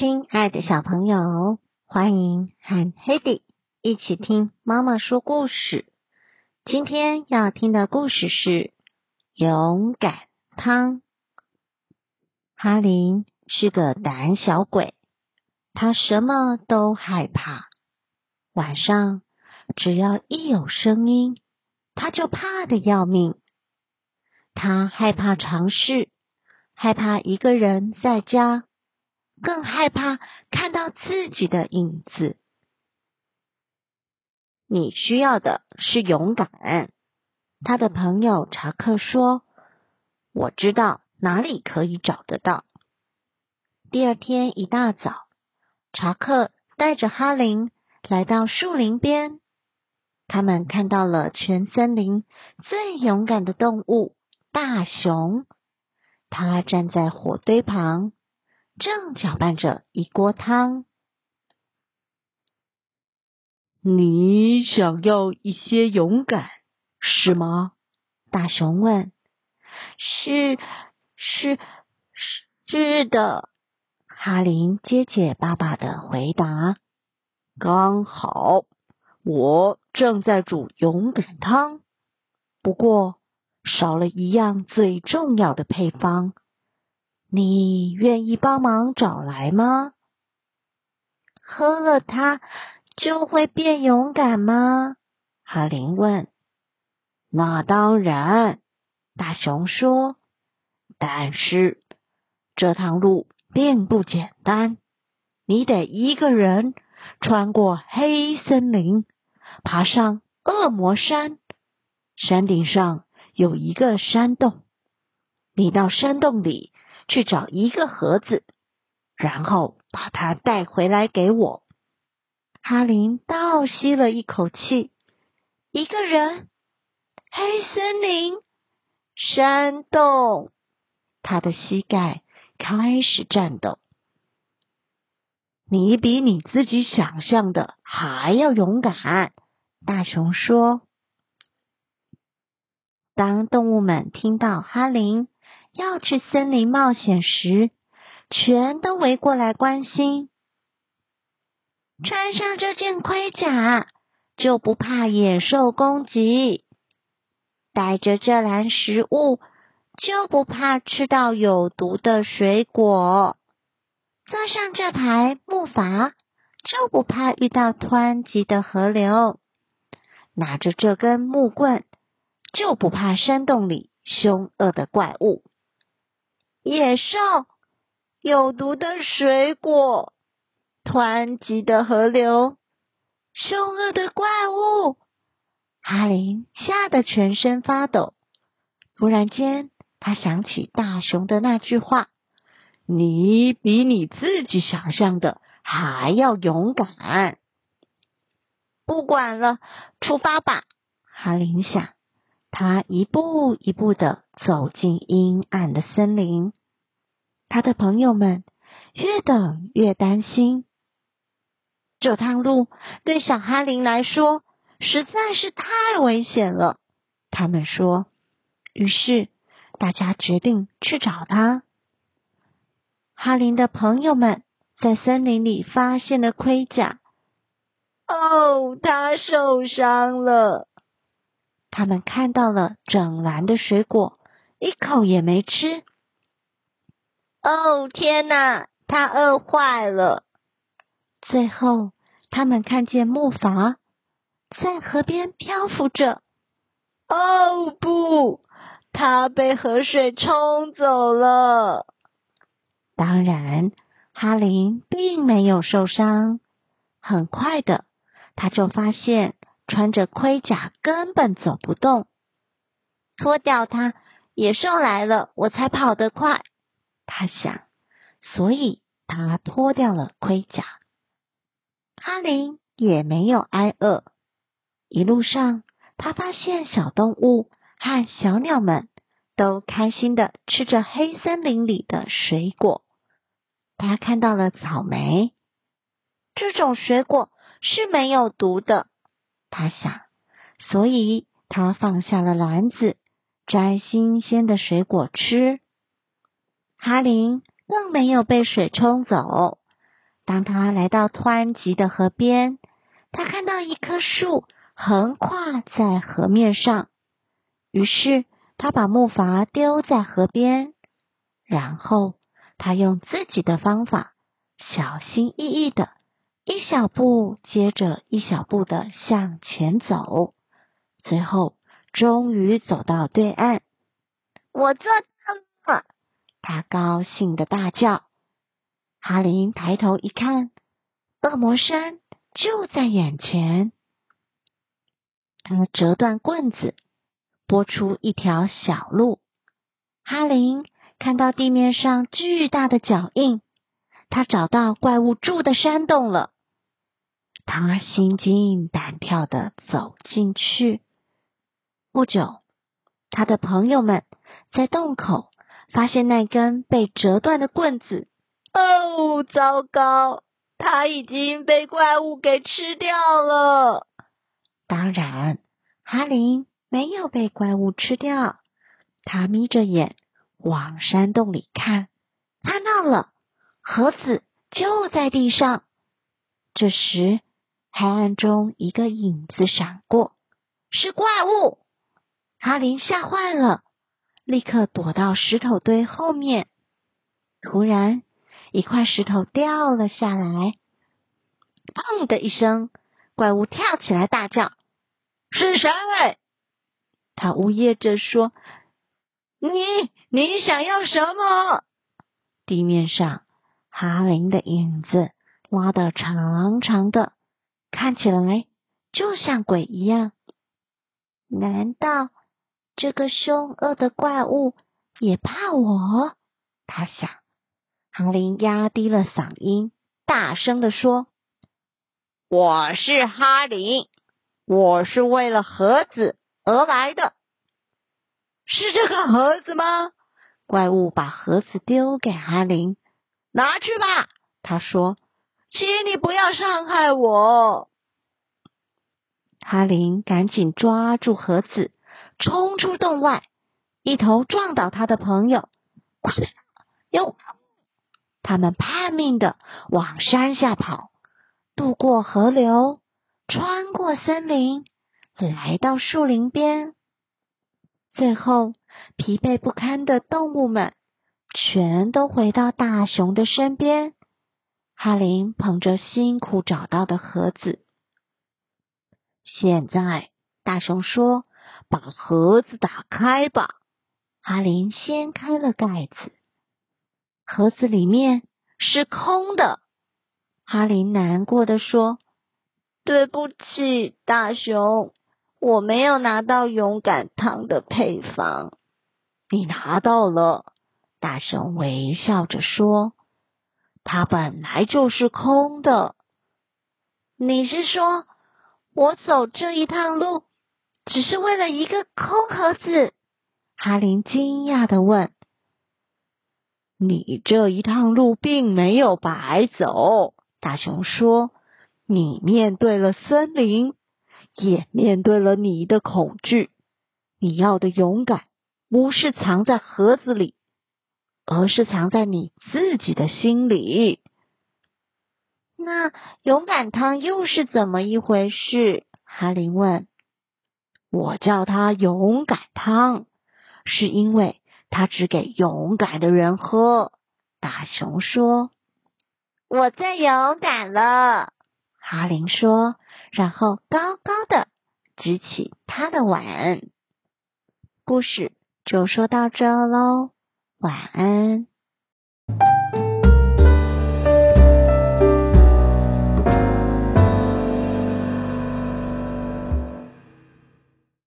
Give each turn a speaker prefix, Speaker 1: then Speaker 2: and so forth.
Speaker 1: 亲爱的小朋友，欢迎和 Hedy 一起听妈妈说故事。今天要听的故事是《勇敢汤》。哈林是个胆小鬼，他什么都害怕。晚上只要一有声音，他就怕的要命。他害怕尝试，害怕一个人在家。更害怕看到自己的影子。你需要的是勇敢。他的朋友查克说：“我知道哪里可以找得到。”第二天一大早，查克带着哈林来到树林边。他们看到了全森林最勇敢的动物——大熊。他站在火堆旁。正搅拌着一锅汤。
Speaker 2: 你想要一些勇敢，是吗？
Speaker 1: 大熊问。是是是是的，哈林结结巴巴的回答。
Speaker 2: 刚好，我正在煮勇敢汤，不过少了一样最重要的配方。你愿意帮忙找来吗？
Speaker 1: 喝了它就会变勇敢吗？哈林问。
Speaker 2: 那当然，大熊说。但是这趟路并不简单，你得一个人穿过黑森林，爬上恶魔山。山顶上有一个山洞，你到山洞里。去找一个盒子，然后把它带回来给我。
Speaker 1: 哈林倒吸了一口气。一个人，黑森林，山洞，他的膝盖开始颤抖。
Speaker 2: 你比你自己想象的还要勇敢，大熊说。
Speaker 1: 当动物们听到哈林。要去森林冒险时，全都围过来关心。穿上这件盔甲，就不怕野兽攻击；带着这篮食物，就不怕吃到有毒的水果；坐上这排木筏，就不怕遇到湍急的河流；拿着这根木棍，就不怕山洞里凶恶的怪物。野兽、有毒的水果、湍急的河流、凶恶的怪物，哈林吓得全身发抖。突然间，他想起大熊的那句话：“
Speaker 2: 你比你自己想象的还要勇敢。”
Speaker 1: 不管了，出发吧！哈林想。他一步一步的走进阴暗的森林，他的朋友们越等越担心。这趟路对小哈林来说实在是太危险了，他们说。于是大家决定去找他。哈林的朋友们在森林里发现了盔甲。哦，他受伤了。他们看到了整篮的水果，一口也没吃。哦，天哪，他饿坏了。最后，他们看见木筏在河边漂浮着。哦，不，他被河水冲走了。当然，哈林并没有受伤。很快的，他就发现。穿着盔甲根本走不动，脱掉它，野兽来了，我才跑得快。他想，所以他脱掉了盔甲。哈林也没有挨饿，一路上他发现小动物和小鸟们都开心的吃着黑森林里的水果。他看到了草莓，这种水果是没有毒的。他想，所以他放下了篮子，摘新鲜的水果吃。哈林更没有被水冲走，当他来到湍急的河边，他看到一棵树横跨在河面上，于是他把木筏丢在河边，然后他用自己的方法，小心翼翼的，一小步接着一小步的向前走，最后终于走到对岸。我做到了！他高兴的大叫。哈林抬头一看，恶魔山就在眼前。他折断棍子，拨出一条小路。哈林看到地面上巨大的脚印，他找到怪物住的山洞了。他心惊胆跳的走进去。不久，他的朋友们在洞口发现那根被折断的棍子。哦，糟糕！他已经被怪物给吃掉了。当然，哈林没有被怪物吃掉。他眯着眼往山洞里看，看到了盒子就在地上。这时，黑暗中一个影子闪过，是怪物。哈林吓坏了，立刻躲到石头堆后面。突然，一块石头掉了下来，砰的一声，怪物跳起来大叫：“是谁？”他呜咽着说：“你，你想要什么？”地面上，哈林的影子拉得长长的，看起来就像鬼一样。难道这个凶恶的怪物也怕我？他想。哈林压低了嗓音，大声的说：“我是哈林，我是为了盒子而来的。是这个盒子吗？”怪物把盒子丢给哈林，拿去吧。他说：“请你不要伤害我。”哈林赶紧抓住盒子，冲出洞外，一头撞倒他的朋友。快，有！他们拼命的往山下跑，渡过河流，穿过森林，来到树林边。最后，疲惫不堪的动物们全都回到大熊的身边。哈林捧着辛苦找到的盒子，现在大熊说：“把盒子打开吧。”哈林掀开了盖子。盒子里面是空的，哈林难过的说：“对不起，大熊，我没有拿到勇敢汤的配方。”你拿到了，大熊微笑着说：“它本来就是空的。”你是说我走这一趟路只是为了一个空盒子？哈林惊讶的问。你这一趟路并没有白走，大熊说：“你面对了森林，也面对了你的恐惧。你要的勇敢，不是藏在盒子里，而是藏在你自己的心里。”那勇敢汤又是怎么一回事？哈林问。我叫它勇敢汤，是因为。它只给勇敢的人喝。大熊说：“我最勇敢了。”哈林说，然后高高的举起他的碗。故事就说到这喽，晚安。